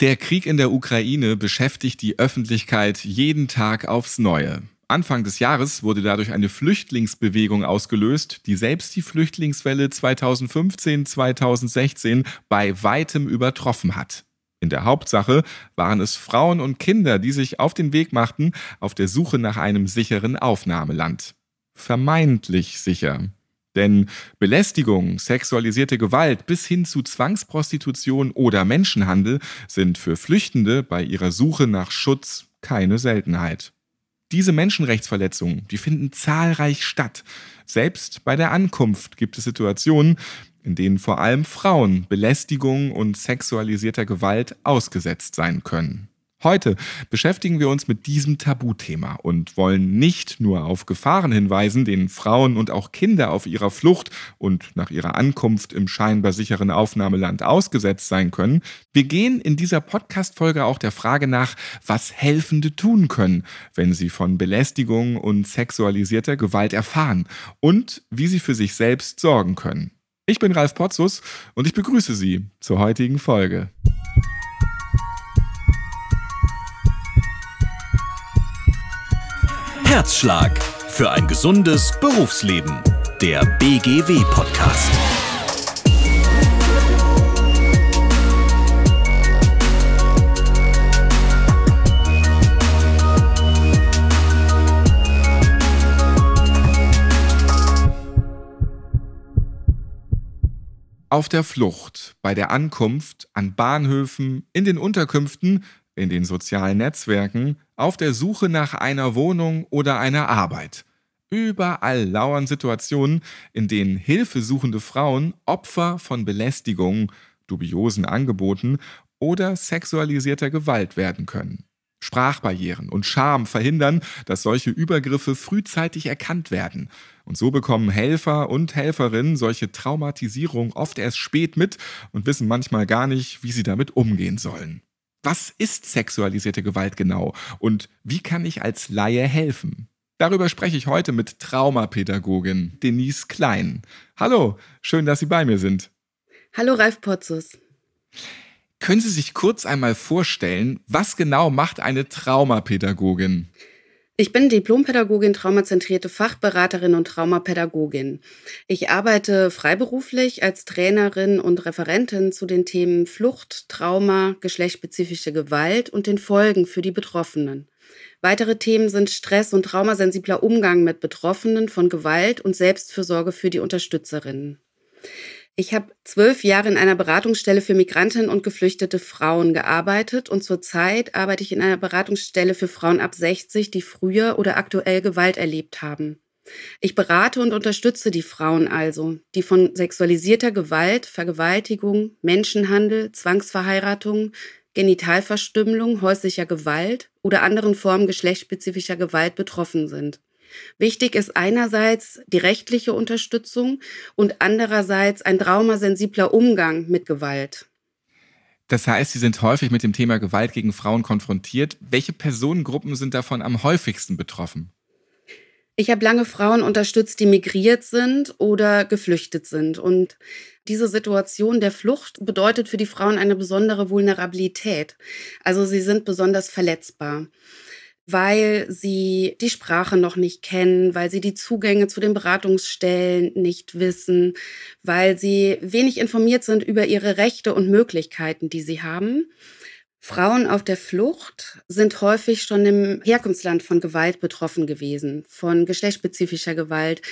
Der Krieg in der Ukraine beschäftigt die Öffentlichkeit jeden Tag aufs Neue. Anfang des Jahres wurde dadurch eine Flüchtlingsbewegung ausgelöst, die selbst die Flüchtlingswelle 2015-2016 bei weitem übertroffen hat. In der Hauptsache waren es Frauen und Kinder, die sich auf den Weg machten auf der Suche nach einem sicheren Aufnahmeland. Vermeintlich sicher. Denn Belästigung, sexualisierte Gewalt bis hin zu Zwangsprostitution oder Menschenhandel sind für Flüchtende bei ihrer Suche nach Schutz keine Seltenheit. Diese Menschenrechtsverletzungen, die finden zahlreich statt. Selbst bei der Ankunft gibt es Situationen, in denen vor allem Frauen Belästigung und sexualisierter Gewalt ausgesetzt sein können. Heute beschäftigen wir uns mit diesem Tabuthema und wollen nicht nur auf Gefahren hinweisen, denen Frauen und auch Kinder auf ihrer Flucht und nach ihrer Ankunft im scheinbar sicheren Aufnahmeland ausgesetzt sein können. Wir gehen in dieser Podcast-Folge auch der Frage nach, was Helfende tun können, wenn sie von Belästigung und sexualisierter Gewalt erfahren und wie sie für sich selbst sorgen können. Ich bin Ralf Potzus und ich begrüße Sie zur heutigen Folge. Herzschlag für ein gesundes Berufsleben. Der BGW-Podcast. Auf der Flucht, bei der Ankunft, an Bahnhöfen, in den Unterkünften, in den sozialen Netzwerken, auf der Suche nach einer Wohnung oder einer Arbeit. Überall lauern Situationen, in denen hilfesuchende Frauen Opfer von Belästigung, dubiosen Angeboten oder sexualisierter Gewalt werden können. Sprachbarrieren und Scham verhindern, dass solche Übergriffe frühzeitig erkannt werden. Und so bekommen Helfer und Helferinnen solche Traumatisierung oft erst spät mit und wissen manchmal gar nicht, wie sie damit umgehen sollen. Was ist sexualisierte Gewalt genau und wie kann ich als Laie helfen? Darüber spreche ich heute mit Traumapädagogin Denise Klein. Hallo, schön, dass Sie bei mir sind. Hallo Ralf Potzus. Können Sie sich kurz einmal vorstellen, was genau macht eine Traumapädagogin? Ich bin Diplompädagogin, traumazentrierte Fachberaterin und Traumapädagogin. Ich arbeite freiberuflich als Trainerin und Referentin zu den Themen Flucht, Trauma, geschlechtsspezifische Gewalt und den Folgen für die Betroffenen. Weitere Themen sind Stress und traumasensibler Umgang mit Betroffenen von Gewalt und Selbstfürsorge für die Unterstützerinnen. Ich habe zwölf Jahre in einer Beratungsstelle für Migrantinnen und geflüchtete Frauen gearbeitet und zurzeit arbeite ich in einer Beratungsstelle für Frauen ab 60, die früher oder aktuell Gewalt erlebt haben. Ich berate und unterstütze die Frauen also, die von sexualisierter Gewalt, Vergewaltigung, Menschenhandel, Zwangsverheiratung, Genitalverstümmelung, häuslicher Gewalt oder anderen Formen geschlechtsspezifischer Gewalt betroffen sind. Wichtig ist einerseits die rechtliche Unterstützung und andererseits ein traumasensibler Umgang mit Gewalt. Das heißt, Sie sind häufig mit dem Thema Gewalt gegen Frauen konfrontiert. Welche Personengruppen sind davon am häufigsten betroffen? Ich habe lange Frauen unterstützt, die migriert sind oder geflüchtet sind. Und diese Situation der Flucht bedeutet für die Frauen eine besondere Vulnerabilität. Also sie sind besonders verletzbar weil sie die Sprache noch nicht kennen, weil sie die Zugänge zu den Beratungsstellen nicht wissen, weil sie wenig informiert sind über ihre Rechte und Möglichkeiten, die sie haben. Frauen auf der Flucht sind häufig schon im Herkunftsland von Gewalt betroffen gewesen, von geschlechtsspezifischer Gewalt,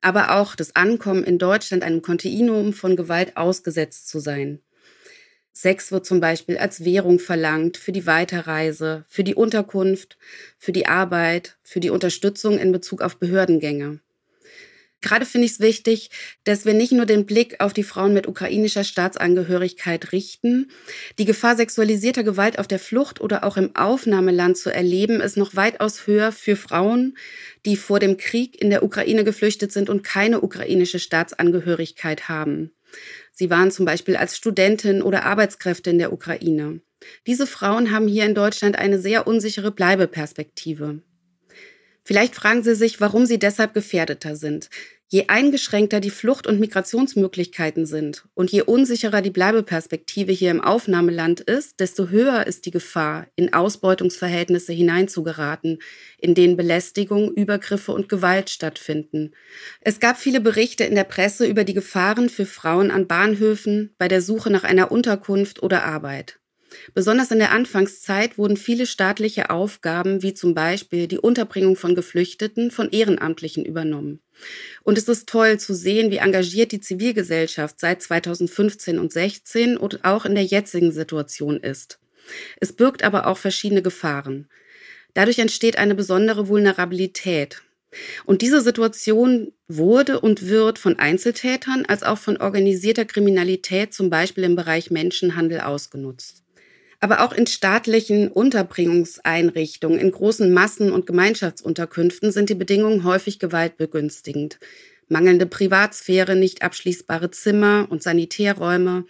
aber auch das Ankommen in Deutschland einem Kontinuum von Gewalt ausgesetzt zu sein. Sex wird zum Beispiel als Währung verlangt für die Weiterreise, für die Unterkunft, für die Arbeit, für die Unterstützung in Bezug auf Behördengänge. Gerade finde ich es wichtig, dass wir nicht nur den Blick auf die Frauen mit ukrainischer Staatsangehörigkeit richten. Die Gefahr sexualisierter Gewalt auf der Flucht oder auch im Aufnahmeland zu erleben, ist noch weitaus höher für Frauen, die vor dem Krieg in der Ukraine geflüchtet sind und keine ukrainische Staatsangehörigkeit haben. Sie waren zum Beispiel als Studentin oder Arbeitskräfte in der Ukraine. Diese Frauen haben hier in Deutschland eine sehr unsichere Bleibeperspektive. Vielleicht fragen Sie sich, warum sie deshalb gefährdeter sind. Je eingeschränkter die Flucht- und Migrationsmöglichkeiten sind und je unsicherer die Bleibeperspektive hier im Aufnahmeland ist, desto höher ist die Gefahr, in Ausbeutungsverhältnisse hineinzugeraten, in denen Belästigung, Übergriffe und Gewalt stattfinden. Es gab viele Berichte in der Presse über die Gefahren für Frauen an Bahnhöfen bei der Suche nach einer Unterkunft oder Arbeit. Besonders in der Anfangszeit wurden viele staatliche Aufgaben, wie zum Beispiel die Unterbringung von Geflüchteten, von Ehrenamtlichen übernommen. Und es ist toll zu sehen, wie engagiert die Zivilgesellschaft seit 2015 und 16 und auch in der jetzigen Situation ist. Es birgt aber auch verschiedene Gefahren. Dadurch entsteht eine besondere Vulnerabilität. Und diese Situation wurde und wird von Einzeltätern als auch von organisierter Kriminalität, zum Beispiel im Bereich Menschenhandel, ausgenutzt aber auch in staatlichen Unterbringungseinrichtungen, in großen Massen- und Gemeinschaftsunterkünften sind die Bedingungen häufig gewaltbegünstigend. Mangelnde Privatsphäre, nicht abschließbare Zimmer und Sanitärräume,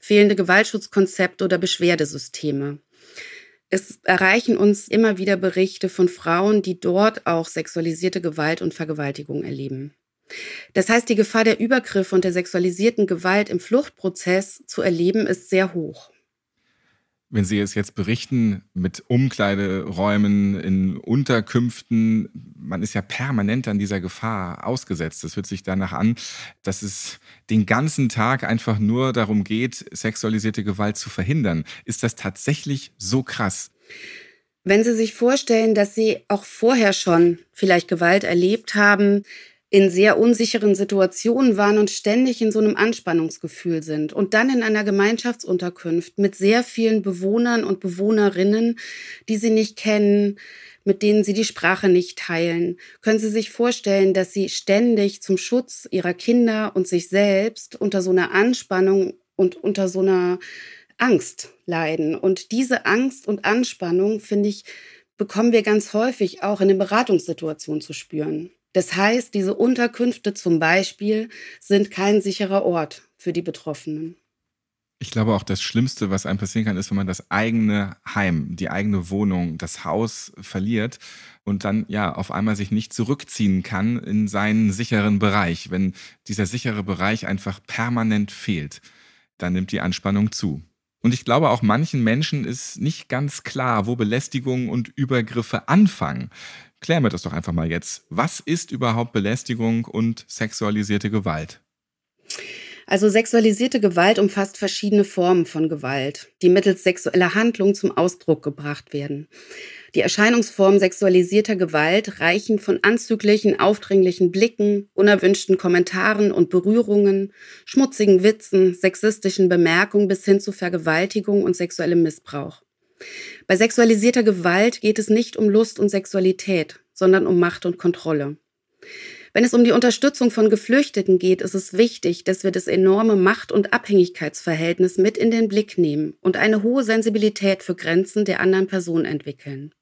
fehlende Gewaltschutzkonzepte oder Beschwerdesysteme. Es erreichen uns immer wieder Berichte von Frauen, die dort auch sexualisierte Gewalt und Vergewaltigung erleben. Das heißt, die Gefahr der Übergriffe und der sexualisierten Gewalt im Fluchtprozess zu erleben, ist sehr hoch wenn Sie es jetzt berichten mit Umkleideräumen, in Unterkünften, man ist ja permanent an dieser Gefahr ausgesetzt. Das hört sich danach an, dass es den ganzen Tag einfach nur darum geht, sexualisierte Gewalt zu verhindern. Ist das tatsächlich so krass? Wenn Sie sich vorstellen, dass Sie auch vorher schon vielleicht Gewalt erlebt haben, in sehr unsicheren Situationen waren und ständig in so einem Anspannungsgefühl sind und dann in einer Gemeinschaftsunterkunft mit sehr vielen Bewohnern und Bewohnerinnen, die sie nicht kennen, mit denen sie die Sprache nicht teilen. Können Sie sich vorstellen, dass Sie ständig zum Schutz Ihrer Kinder und sich selbst unter so einer Anspannung und unter so einer Angst leiden? Und diese Angst und Anspannung, finde ich, bekommen wir ganz häufig auch in den Beratungssituationen zu spüren. Das heißt, diese Unterkünfte zum Beispiel sind kein sicherer Ort für die Betroffenen. Ich glaube auch, das Schlimmste, was einem passieren kann, ist, wenn man das eigene Heim, die eigene Wohnung, das Haus verliert und dann ja auf einmal sich nicht zurückziehen kann in seinen sicheren Bereich. Wenn dieser sichere Bereich einfach permanent fehlt, dann nimmt die Anspannung zu. Und ich glaube, auch manchen Menschen ist nicht ganz klar, wo Belästigung und Übergriffe anfangen. Klären wir das doch einfach mal jetzt. Was ist überhaupt Belästigung und sexualisierte Gewalt? Also sexualisierte Gewalt umfasst verschiedene Formen von Gewalt, die mittels sexueller Handlung zum Ausdruck gebracht werden. Die Erscheinungsformen sexualisierter Gewalt reichen von anzüglichen, aufdringlichen Blicken, unerwünschten Kommentaren und Berührungen, schmutzigen Witzen, sexistischen Bemerkungen bis hin zu Vergewaltigung und sexuellem Missbrauch. Bei sexualisierter Gewalt geht es nicht um Lust und Sexualität, sondern um Macht und Kontrolle. Wenn es um die Unterstützung von Geflüchteten geht, ist es wichtig, dass wir das enorme Macht- und Abhängigkeitsverhältnis mit in den Blick nehmen und eine hohe Sensibilität für Grenzen der anderen Person entwickeln.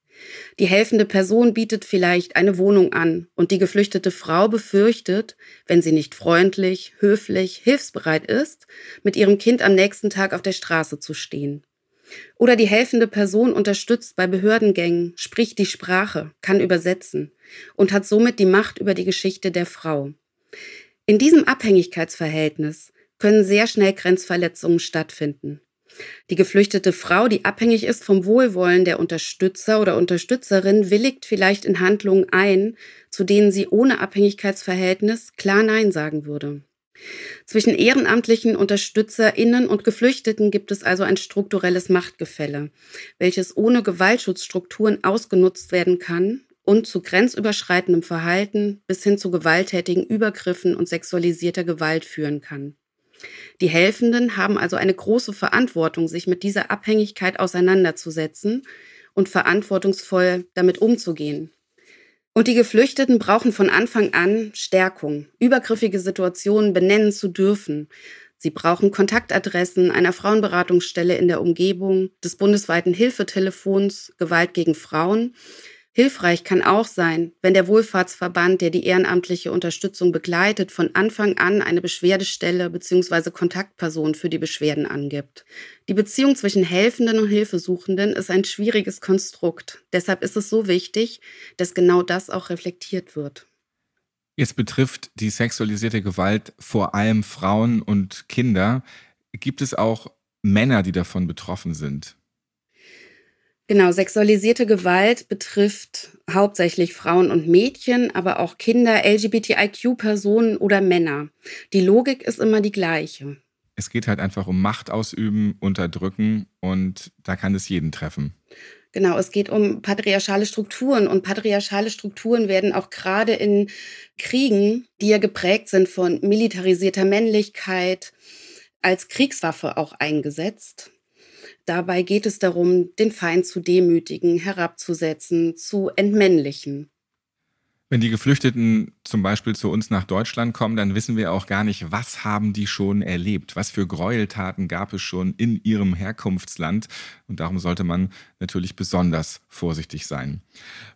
Die helfende Person bietet vielleicht eine Wohnung an und die geflüchtete Frau befürchtet, wenn sie nicht freundlich, höflich, hilfsbereit ist, mit ihrem Kind am nächsten Tag auf der Straße zu stehen. Oder die helfende Person unterstützt bei Behördengängen, spricht die Sprache, kann übersetzen und hat somit die Macht über die Geschichte der Frau. In diesem Abhängigkeitsverhältnis können sehr schnell Grenzverletzungen stattfinden. Die geflüchtete Frau, die abhängig ist vom Wohlwollen der Unterstützer oder Unterstützerin, willigt vielleicht in Handlungen ein, zu denen sie ohne Abhängigkeitsverhältnis klar Nein sagen würde. Zwischen ehrenamtlichen UnterstützerInnen und Geflüchteten gibt es also ein strukturelles Machtgefälle, welches ohne Gewaltschutzstrukturen ausgenutzt werden kann und zu grenzüberschreitendem Verhalten bis hin zu gewalttätigen Übergriffen und sexualisierter Gewalt führen kann. Die Helfenden haben also eine große Verantwortung, sich mit dieser Abhängigkeit auseinanderzusetzen und verantwortungsvoll damit umzugehen. Und die Geflüchteten brauchen von Anfang an Stärkung, übergriffige Situationen benennen zu dürfen. Sie brauchen Kontaktadressen einer Frauenberatungsstelle in der Umgebung, des bundesweiten Hilfetelefons Gewalt gegen Frauen Hilfreich kann auch sein, wenn der Wohlfahrtsverband, der die ehrenamtliche Unterstützung begleitet, von Anfang an eine Beschwerdestelle bzw. Kontaktperson für die Beschwerden angibt. Die Beziehung zwischen Helfenden und Hilfesuchenden ist ein schwieriges Konstrukt. Deshalb ist es so wichtig, dass genau das auch reflektiert wird. Jetzt betrifft die sexualisierte Gewalt vor allem Frauen und Kinder. Gibt es auch Männer, die davon betroffen sind? Genau, sexualisierte Gewalt betrifft hauptsächlich Frauen und Mädchen, aber auch Kinder, LGBTIQ-Personen oder Männer. Die Logik ist immer die gleiche. Es geht halt einfach um Macht ausüben, unterdrücken und da kann es jeden treffen. Genau, es geht um patriarchale Strukturen und patriarchale Strukturen werden auch gerade in Kriegen, die ja geprägt sind von militarisierter Männlichkeit, als Kriegswaffe auch eingesetzt. Dabei geht es darum, den Feind zu demütigen, herabzusetzen, zu entmännlichen. Wenn die Geflüchteten zum Beispiel zu uns nach Deutschland kommen, dann wissen wir auch gar nicht, was haben die schon erlebt, was für Gräueltaten gab es schon in ihrem Herkunftsland. Und darum sollte man natürlich besonders vorsichtig sein.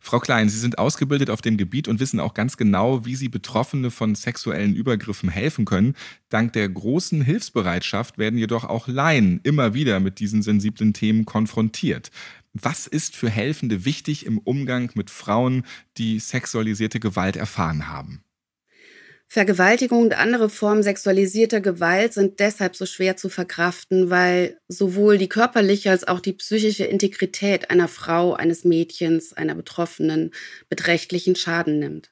Frau Klein, Sie sind ausgebildet auf dem Gebiet und wissen auch ganz genau, wie Sie Betroffene von sexuellen Übergriffen helfen können. Dank der großen Hilfsbereitschaft werden jedoch auch Laien immer wieder mit diesen sensiblen Themen konfrontiert. Was ist für Helfende wichtig im Umgang mit Frauen, die sexualisierte Gewalt erfahren haben? Vergewaltigung und andere Formen sexualisierter Gewalt sind deshalb so schwer zu verkraften, weil sowohl die körperliche als auch die psychische Integrität einer Frau, eines Mädchens, einer Betroffenen beträchtlichen Schaden nimmt.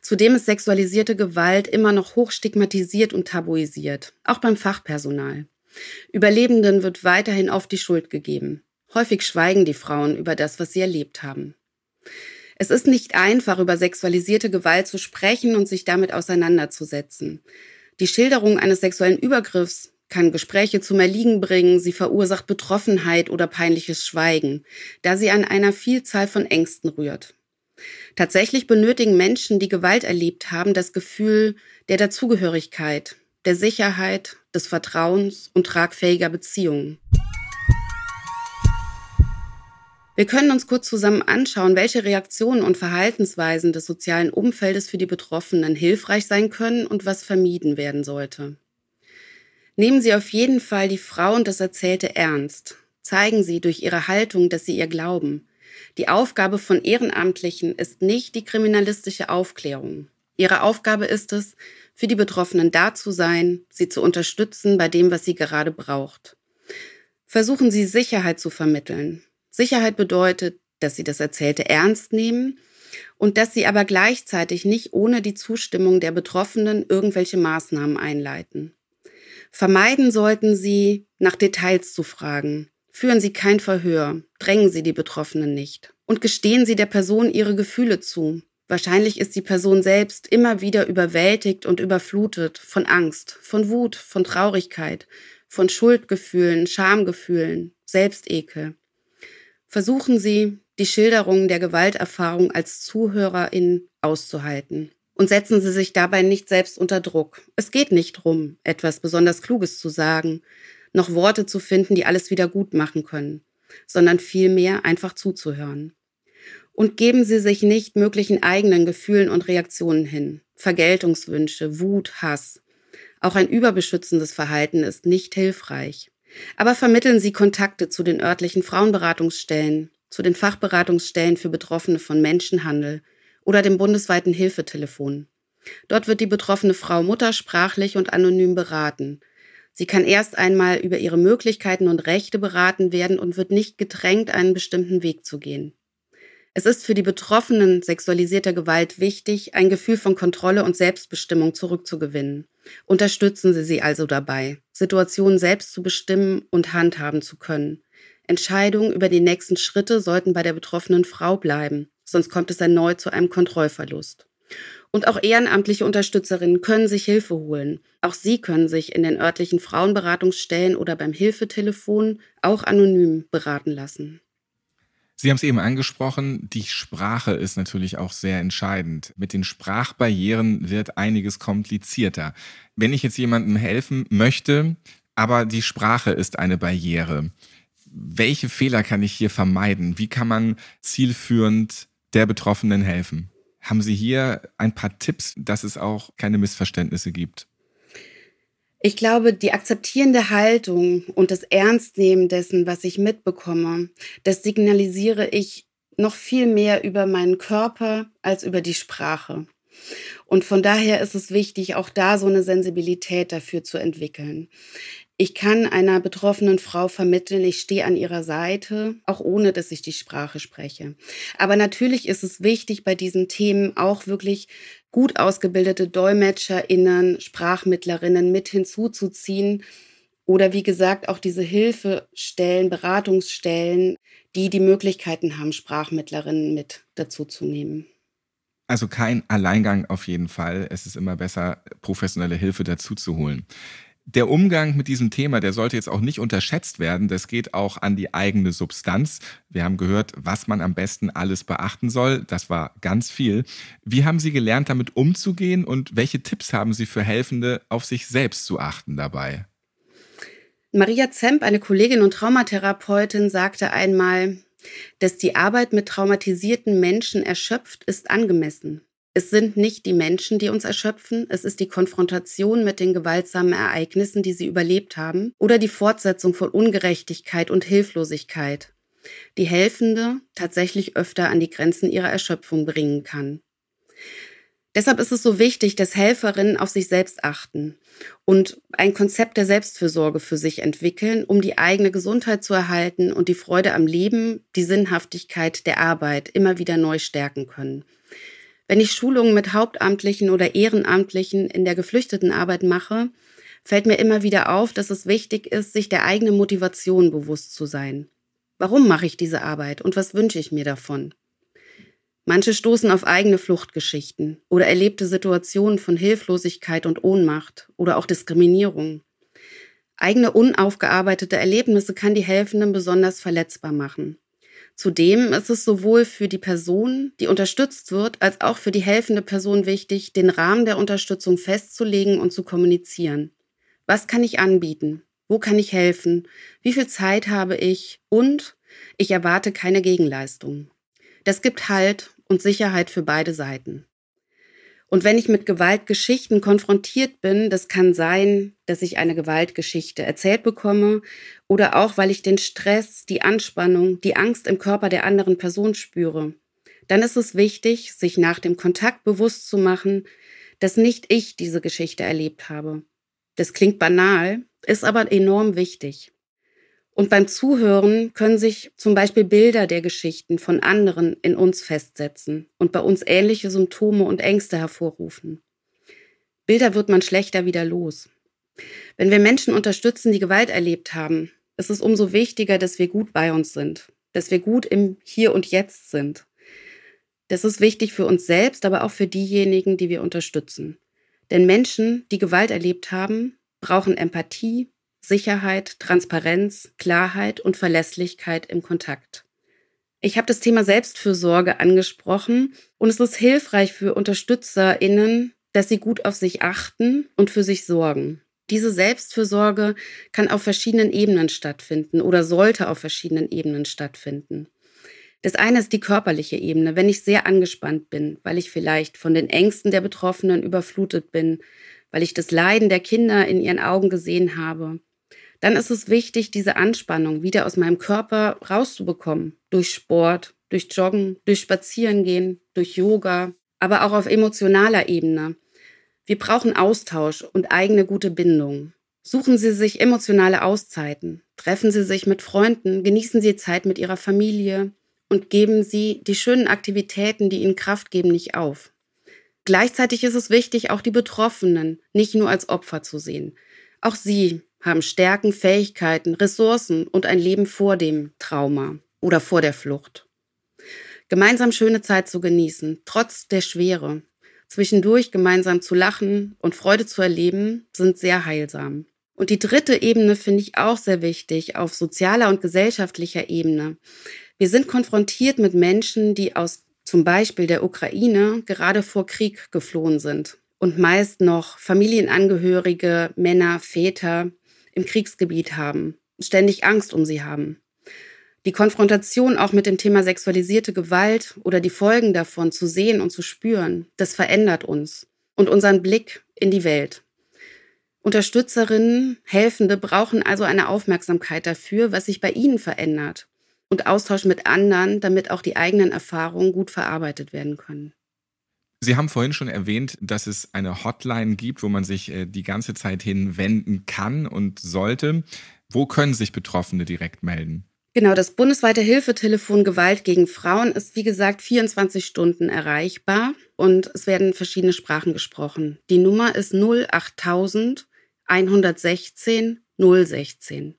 Zudem ist sexualisierte Gewalt immer noch hoch stigmatisiert und tabuisiert, auch beim Fachpersonal. Überlebenden wird weiterhin oft die Schuld gegeben. Häufig schweigen die Frauen über das, was sie erlebt haben. Es ist nicht einfach, über sexualisierte Gewalt zu sprechen und sich damit auseinanderzusetzen. Die Schilderung eines sexuellen Übergriffs kann Gespräche zum Erliegen bringen, sie verursacht Betroffenheit oder peinliches Schweigen, da sie an einer Vielzahl von Ängsten rührt. Tatsächlich benötigen Menschen, die Gewalt erlebt haben, das Gefühl der Dazugehörigkeit, der Sicherheit, des Vertrauens und tragfähiger Beziehungen. Wir können uns kurz zusammen anschauen, welche Reaktionen und Verhaltensweisen des sozialen Umfeldes für die Betroffenen hilfreich sein können und was vermieden werden sollte. Nehmen Sie auf jeden Fall die Frau und das Erzählte ernst. Zeigen Sie durch Ihre Haltung, dass Sie ihr glauben. Die Aufgabe von Ehrenamtlichen ist nicht die kriminalistische Aufklärung. Ihre Aufgabe ist es, für die Betroffenen da zu sein, sie zu unterstützen bei dem, was sie gerade braucht. Versuchen Sie Sicherheit zu vermitteln. Sicherheit bedeutet, dass sie das Erzählte ernst nehmen und dass sie aber gleichzeitig nicht ohne die Zustimmung der Betroffenen irgendwelche Maßnahmen einleiten. Vermeiden sollten sie, nach Details zu fragen. Führen Sie kein Verhör, drängen Sie die Betroffenen nicht. Und gestehen Sie der Person ihre Gefühle zu. Wahrscheinlich ist die Person selbst immer wieder überwältigt und überflutet von Angst, von Wut, von Traurigkeit, von Schuldgefühlen, Schamgefühlen, Selbstekel. Versuchen Sie, die Schilderung der Gewalterfahrung als Zuhörerin auszuhalten. Und setzen Sie sich dabei nicht selbst unter Druck. Es geht nicht darum, etwas besonders Kluges zu sagen, noch Worte zu finden, die alles wieder gut machen können, sondern vielmehr einfach zuzuhören. Und geben Sie sich nicht möglichen eigenen Gefühlen und Reaktionen hin. Vergeltungswünsche, Wut, Hass. Auch ein überbeschützendes Verhalten ist nicht hilfreich. Aber vermitteln Sie Kontakte zu den örtlichen Frauenberatungsstellen, zu den Fachberatungsstellen für Betroffene von Menschenhandel oder dem bundesweiten Hilfetelefon. Dort wird die betroffene Frau muttersprachlich und anonym beraten. Sie kann erst einmal über ihre Möglichkeiten und Rechte beraten werden und wird nicht gedrängt, einen bestimmten Weg zu gehen. Es ist für die Betroffenen sexualisierter Gewalt wichtig, ein Gefühl von Kontrolle und Selbstbestimmung zurückzugewinnen. Unterstützen Sie sie also dabei, Situationen selbst zu bestimmen und handhaben zu können. Entscheidungen über die nächsten Schritte sollten bei der betroffenen Frau bleiben, sonst kommt es erneut zu einem Kontrollverlust. Und auch ehrenamtliche Unterstützerinnen können sich Hilfe holen. Auch sie können sich in den örtlichen Frauenberatungsstellen oder beim Hilfetelefon auch anonym beraten lassen. Sie haben es eben angesprochen, die Sprache ist natürlich auch sehr entscheidend. Mit den Sprachbarrieren wird einiges komplizierter. Wenn ich jetzt jemandem helfen möchte, aber die Sprache ist eine Barriere, welche Fehler kann ich hier vermeiden? Wie kann man zielführend der Betroffenen helfen? Haben Sie hier ein paar Tipps, dass es auch keine Missverständnisse gibt? Ich glaube, die akzeptierende Haltung und das Ernstnehmen dessen, was ich mitbekomme, das signalisiere ich noch viel mehr über meinen Körper als über die Sprache. Und von daher ist es wichtig, auch da so eine Sensibilität dafür zu entwickeln. Ich kann einer betroffenen Frau vermitteln, ich stehe an ihrer Seite, auch ohne dass ich die Sprache spreche. Aber natürlich ist es wichtig, bei diesen Themen auch wirklich gut ausgebildete DolmetscherInnen, Sprachmittlerinnen mit hinzuzuziehen. Oder wie gesagt, auch diese Hilfestellen, Beratungsstellen, die die Möglichkeiten haben, Sprachmittlerinnen mit dazuzunehmen. Also kein Alleingang auf jeden Fall. Es ist immer besser, professionelle Hilfe dazuzuholen der Umgang mit diesem Thema, der sollte jetzt auch nicht unterschätzt werden. Das geht auch an die eigene Substanz. Wir haben gehört, was man am besten alles beachten soll. Das war ganz viel. Wie haben Sie gelernt, damit umzugehen und welche Tipps haben Sie für Helfende, auf sich selbst zu achten dabei? Maria Zemp, eine Kollegin und Traumatherapeutin, sagte einmal, dass die Arbeit mit traumatisierten Menschen erschöpft, ist angemessen. Es sind nicht die Menschen, die uns erschöpfen, es ist die Konfrontation mit den gewaltsamen Ereignissen, die sie überlebt haben, oder die Fortsetzung von Ungerechtigkeit und Hilflosigkeit, die Helfende tatsächlich öfter an die Grenzen ihrer Erschöpfung bringen kann. Deshalb ist es so wichtig, dass Helferinnen auf sich selbst achten und ein Konzept der Selbstfürsorge für sich entwickeln, um die eigene Gesundheit zu erhalten und die Freude am Leben, die Sinnhaftigkeit der Arbeit immer wieder neu stärken können. Wenn ich Schulungen mit Hauptamtlichen oder Ehrenamtlichen in der Geflüchtetenarbeit mache, fällt mir immer wieder auf, dass es wichtig ist, sich der eigenen Motivation bewusst zu sein. Warum mache ich diese Arbeit und was wünsche ich mir davon? Manche stoßen auf eigene Fluchtgeschichten oder erlebte Situationen von Hilflosigkeit und Ohnmacht oder auch Diskriminierung. Eigene unaufgearbeitete Erlebnisse kann die Helfenden besonders verletzbar machen. Zudem ist es sowohl für die Person, die unterstützt wird, als auch für die helfende Person wichtig, den Rahmen der Unterstützung festzulegen und zu kommunizieren. Was kann ich anbieten? Wo kann ich helfen? Wie viel Zeit habe ich? Und ich erwarte keine Gegenleistung. Das gibt Halt und Sicherheit für beide Seiten. Und wenn ich mit Gewaltgeschichten konfrontiert bin, das kann sein, dass ich eine Gewaltgeschichte erzählt bekomme oder auch, weil ich den Stress, die Anspannung, die Angst im Körper der anderen Person spüre. Dann ist es wichtig, sich nach dem Kontakt bewusst zu machen, dass nicht ich diese Geschichte erlebt habe. Das klingt banal, ist aber enorm wichtig. Und beim Zuhören können sich zum Beispiel Bilder der Geschichten von anderen in uns festsetzen und bei uns ähnliche Symptome und Ängste hervorrufen. Bilder wird man schlechter wieder los. Wenn wir Menschen unterstützen, die Gewalt erlebt haben, ist es umso wichtiger, dass wir gut bei uns sind, dass wir gut im Hier und Jetzt sind. Das ist wichtig für uns selbst, aber auch für diejenigen, die wir unterstützen. Denn Menschen, die Gewalt erlebt haben, brauchen Empathie, Sicherheit, Transparenz, Klarheit und Verlässlichkeit im Kontakt. Ich habe das Thema Selbstfürsorge angesprochen und es ist hilfreich für Unterstützerinnen, dass sie gut auf sich achten und für sich sorgen. Diese Selbstfürsorge kann auf verschiedenen Ebenen stattfinden oder sollte auf verschiedenen Ebenen stattfinden. Das eine ist die körperliche Ebene, wenn ich sehr angespannt bin, weil ich vielleicht von den Ängsten der Betroffenen überflutet bin, weil ich das Leiden der Kinder in ihren Augen gesehen habe, dann ist es wichtig, diese Anspannung wieder aus meinem Körper rauszubekommen. Durch Sport, durch Joggen, durch Spazierengehen, durch Yoga, aber auch auf emotionaler Ebene. Wir brauchen Austausch und eigene gute Bindung. Suchen Sie sich emotionale Auszeiten, treffen Sie sich mit Freunden, genießen Sie Zeit mit Ihrer Familie und geben Sie die schönen Aktivitäten, die Ihnen Kraft geben, nicht auf. Gleichzeitig ist es wichtig, auch die Betroffenen nicht nur als Opfer zu sehen. Auch sie haben Stärken, Fähigkeiten, Ressourcen und ein Leben vor dem Trauma oder vor der Flucht. Gemeinsam schöne Zeit zu genießen, trotz der Schwere, zwischendurch gemeinsam zu lachen und Freude zu erleben, sind sehr heilsam. Und die dritte Ebene finde ich auch sehr wichtig, auf sozialer und gesellschaftlicher Ebene. Wir sind konfrontiert mit Menschen, die aus zum Beispiel der Ukraine gerade vor Krieg geflohen sind und meist noch Familienangehörige, Männer, Väter, im Kriegsgebiet haben, ständig Angst um sie haben. Die Konfrontation auch mit dem Thema sexualisierte Gewalt oder die Folgen davon zu sehen und zu spüren, das verändert uns und unseren Blick in die Welt. Unterstützerinnen, Helfende brauchen also eine Aufmerksamkeit dafür, was sich bei ihnen verändert und Austausch mit anderen, damit auch die eigenen Erfahrungen gut verarbeitet werden können. Sie haben vorhin schon erwähnt, dass es eine Hotline gibt, wo man sich äh, die ganze Zeit hin wenden kann und sollte. Wo können sich Betroffene direkt melden? Genau, das bundesweite Hilfetelefon Gewalt gegen Frauen ist wie gesagt 24 Stunden erreichbar und es werden verschiedene Sprachen gesprochen. Die Nummer ist 08000 116 016.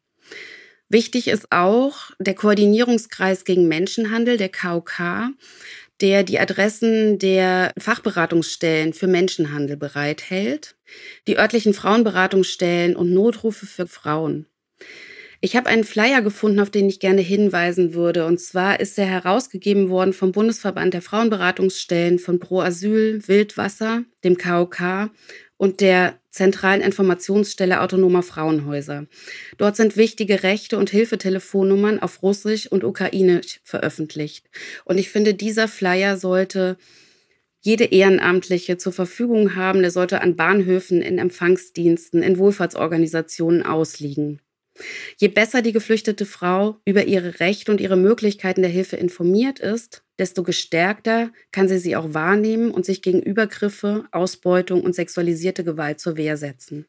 Wichtig ist auch der Koordinierungskreis gegen Menschenhandel, der KOK, der die Adressen der Fachberatungsstellen für Menschenhandel bereithält, die örtlichen Frauenberatungsstellen und Notrufe für Frauen. Ich habe einen Flyer gefunden, auf den ich gerne hinweisen würde. Und zwar ist er herausgegeben worden vom Bundesverband der Frauenberatungsstellen von Pro Asyl, Wildwasser, dem KOK und der Zentralen Informationsstelle autonomer Frauenhäuser. Dort sind wichtige Rechte und Hilfetelefonnummern auf Russisch und Ukrainisch veröffentlicht. Und ich finde, dieser Flyer sollte jede Ehrenamtliche zur Verfügung haben. Der sollte an Bahnhöfen, in Empfangsdiensten, in Wohlfahrtsorganisationen ausliegen. Je besser die geflüchtete Frau über ihre Rechte und ihre Möglichkeiten der Hilfe informiert ist, desto gestärkter kann sie sie auch wahrnehmen und sich gegen Übergriffe, Ausbeutung und sexualisierte Gewalt zur Wehr setzen.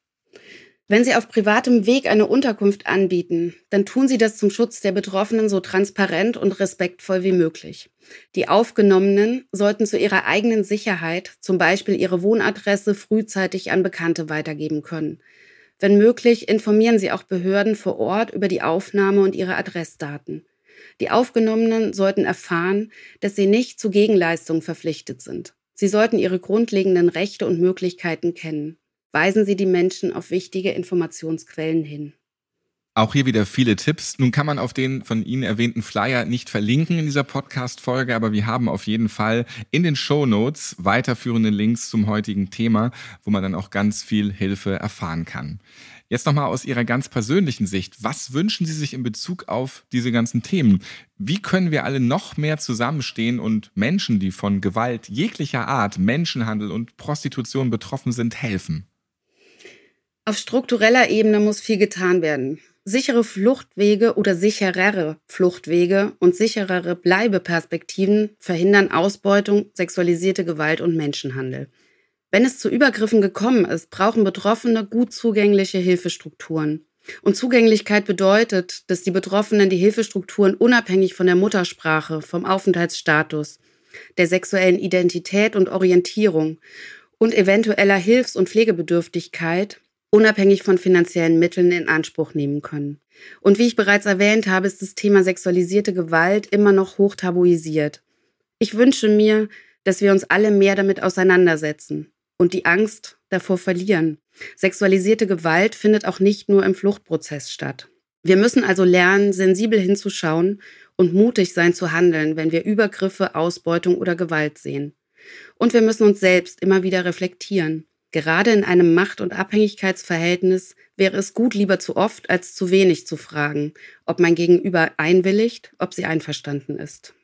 Wenn Sie auf privatem Weg eine Unterkunft anbieten, dann tun Sie das zum Schutz der Betroffenen so transparent und respektvoll wie möglich. Die Aufgenommenen sollten zu ihrer eigenen Sicherheit zum Beispiel ihre Wohnadresse frühzeitig an Bekannte weitergeben können. Wenn möglich, informieren Sie auch Behörden vor Ort über die Aufnahme und ihre Adressdaten. Die Aufgenommenen sollten erfahren, dass sie nicht zu Gegenleistungen verpflichtet sind. Sie sollten ihre grundlegenden Rechte und Möglichkeiten kennen. Weisen Sie die Menschen auf wichtige Informationsquellen hin. Auch hier wieder viele Tipps. Nun kann man auf den von Ihnen erwähnten Flyer nicht verlinken in dieser Podcast-Folge, aber wir haben auf jeden Fall in den Show Notes weiterführende Links zum heutigen Thema, wo man dann auch ganz viel Hilfe erfahren kann. Jetzt nochmal aus Ihrer ganz persönlichen Sicht. Was wünschen Sie sich in Bezug auf diese ganzen Themen? Wie können wir alle noch mehr zusammenstehen und Menschen, die von Gewalt jeglicher Art, Menschenhandel und Prostitution betroffen sind, helfen? Auf struktureller Ebene muss viel getan werden. Sichere Fluchtwege oder sicherere Fluchtwege und sicherere Bleibeperspektiven verhindern Ausbeutung, sexualisierte Gewalt und Menschenhandel. Wenn es zu Übergriffen gekommen ist, brauchen Betroffene gut zugängliche Hilfestrukturen. Und Zugänglichkeit bedeutet, dass die Betroffenen die Hilfestrukturen unabhängig von der Muttersprache, vom Aufenthaltsstatus, der sexuellen Identität und Orientierung und eventueller Hilfs- und Pflegebedürftigkeit unabhängig von finanziellen Mitteln in Anspruch nehmen können. Und wie ich bereits erwähnt habe, ist das Thema sexualisierte Gewalt immer noch hoch tabuisiert. Ich wünsche mir, dass wir uns alle mehr damit auseinandersetzen und die Angst davor verlieren. Sexualisierte Gewalt findet auch nicht nur im Fluchtprozess statt. Wir müssen also lernen, sensibel hinzuschauen und mutig sein zu handeln, wenn wir Übergriffe, Ausbeutung oder Gewalt sehen. Und wir müssen uns selbst immer wieder reflektieren. Gerade in einem Macht- und Abhängigkeitsverhältnis wäre es gut, lieber zu oft als zu wenig zu fragen, ob mein Gegenüber einwilligt, ob sie einverstanden ist.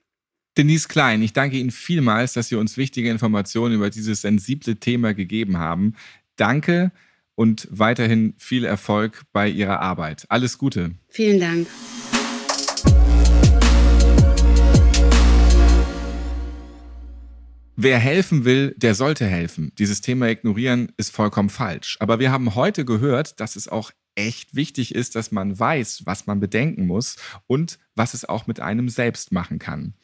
Denise Klein, ich danke Ihnen vielmals, dass Sie uns wichtige Informationen über dieses sensible Thema gegeben haben. Danke und weiterhin viel Erfolg bei Ihrer Arbeit. Alles Gute. Vielen Dank. Wer helfen will, der sollte helfen. Dieses Thema ignorieren ist vollkommen falsch. Aber wir haben heute gehört, dass es auch echt wichtig ist, dass man weiß, was man bedenken muss und was es auch mit einem selbst machen kann.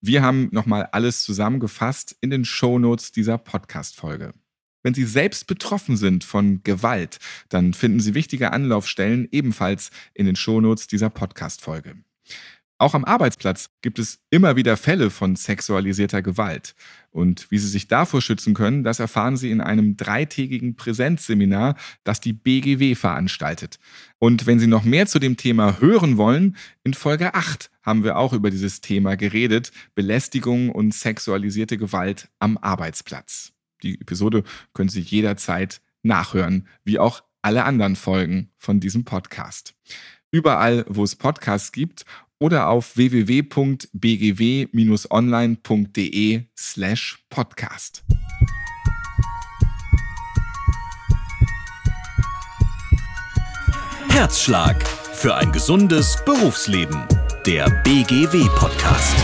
Wir haben nochmal alles zusammengefasst in den Shownotes dieser Podcast-Folge. Wenn Sie selbst betroffen sind von Gewalt, dann finden Sie wichtige Anlaufstellen ebenfalls in den Shownotes dieser Podcast-Folge. Auch am Arbeitsplatz gibt es immer wieder Fälle von sexualisierter Gewalt. Und wie Sie sich davor schützen können, das erfahren Sie in einem dreitägigen Präsenzseminar, das die BGW veranstaltet. Und wenn Sie noch mehr zu dem Thema hören wollen, in Folge 8 haben wir auch über dieses Thema geredet, Belästigung und sexualisierte Gewalt am Arbeitsplatz. Die Episode können Sie jederzeit nachhören, wie auch alle anderen Folgen von diesem Podcast. Überall, wo es Podcasts gibt oder auf www.bgw-online.de slash podcast. Herzschlag für ein gesundes Berufsleben. Der BGW-Podcast.